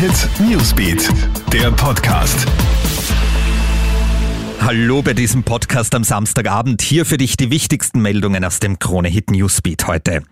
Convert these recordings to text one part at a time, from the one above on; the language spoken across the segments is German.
Hit Newsbeat, der Podcast. Hallo bei diesem Podcast am Samstagabend. Hier für dich die wichtigsten Meldungen aus dem Krone Hit Newsbeat heute.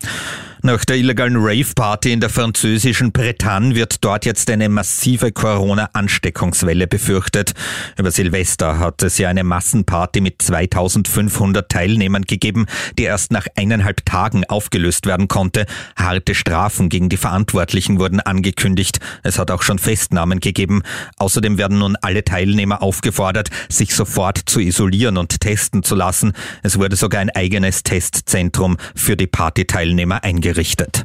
Nach der illegalen Rave-Party in der französischen Bretagne wird dort jetzt eine massive Corona-Ansteckungswelle befürchtet. Über Silvester hat es ja eine Massenparty mit 2500 Teilnehmern gegeben, die erst nach eineinhalb Tagen aufgelöst werden konnte. Harte Strafen gegen die Verantwortlichen wurden angekündigt. Es hat auch schon Festnahmen gegeben. Außerdem werden nun alle Teilnehmer aufgefordert, sich sofort zu isolieren und testen zu lassen. Es wurde sogar ein eigenes Testzentrum für die Partyteilnehmer eingerichtet gerichtet.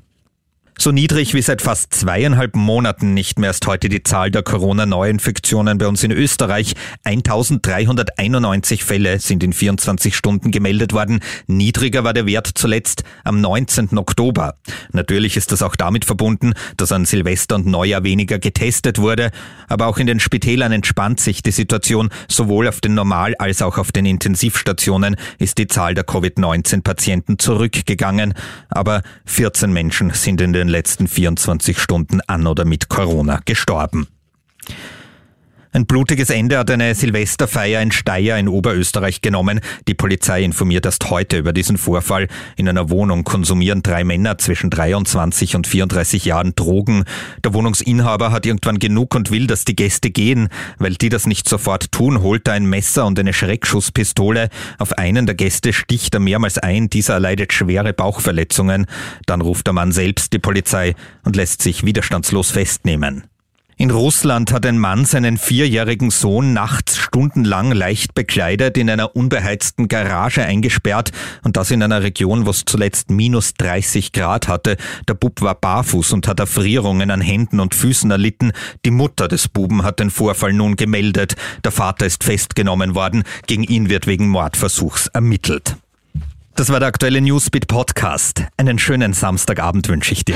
So niedrig wie seit fast zweieinhalb Monaten nicht mehr ist heute die Zahl der Corona-Neuinfektionen bei uns in Österreich. 1391 Fälle sind in 24 Stunden gemeldet worden. Niedriger war der Wert zuletzt am 19. Oktober. Natürlich ist das auch damit verbunden, dass an Silvester und Neujahr weniger getestet wurde. Aber auch in den Spitälern entspannt sich die Situation. Sowohl auf den Normal- als auch auf den Intensivstationen ist die Zahl der Covid-19-Patienten zurückgegangen. Aber 14 Menschen sind in den letzten 24 Stunden an oder mit Corona gestorben. Ein blutiges Ende hat eine Silvesterfeier in Steyr in Oberösterreich genommen. Die Polizei informiert erst heute über diesen Vorfall. In einer Wohnung konsumieren drei Männer zwischen 23 und 34 Jahren Drogen. Der Wohnungsinhaber hat irgendwann genug und will, dass die Gäste gehen. Weil die das nicht sofort tun, holt er ein Messer und eine Schreckschusspistole. Auf einen der Gäste sticht er mehrmals ein. Dieser erleidet schwere Bauchverletzungen. Dann ruft der Mann selbst die Polizei und lässt sich widerstandslos festnehmen. In Russland hat ein Mann seinen vierjährigen Sohn nachts stundenlang leicht bekleidet in einer unbeheizten Garage eingesperrt und das in einer Region, wo es zuletzt minus 30 Grad hatte. Der Bub war barfuß und hat Erfrierungen an Händen und Füßen erlitten. Die Mutter des Buben hat den Vorfall nun gemeldet. Der Vater ist festgenommen worden. Gegen ihn wird wegen Mordversuchs ermittelt. Das war der aktuelle Newsbeat Podcast. Einen schönen Samstagabend wünsche ich dir.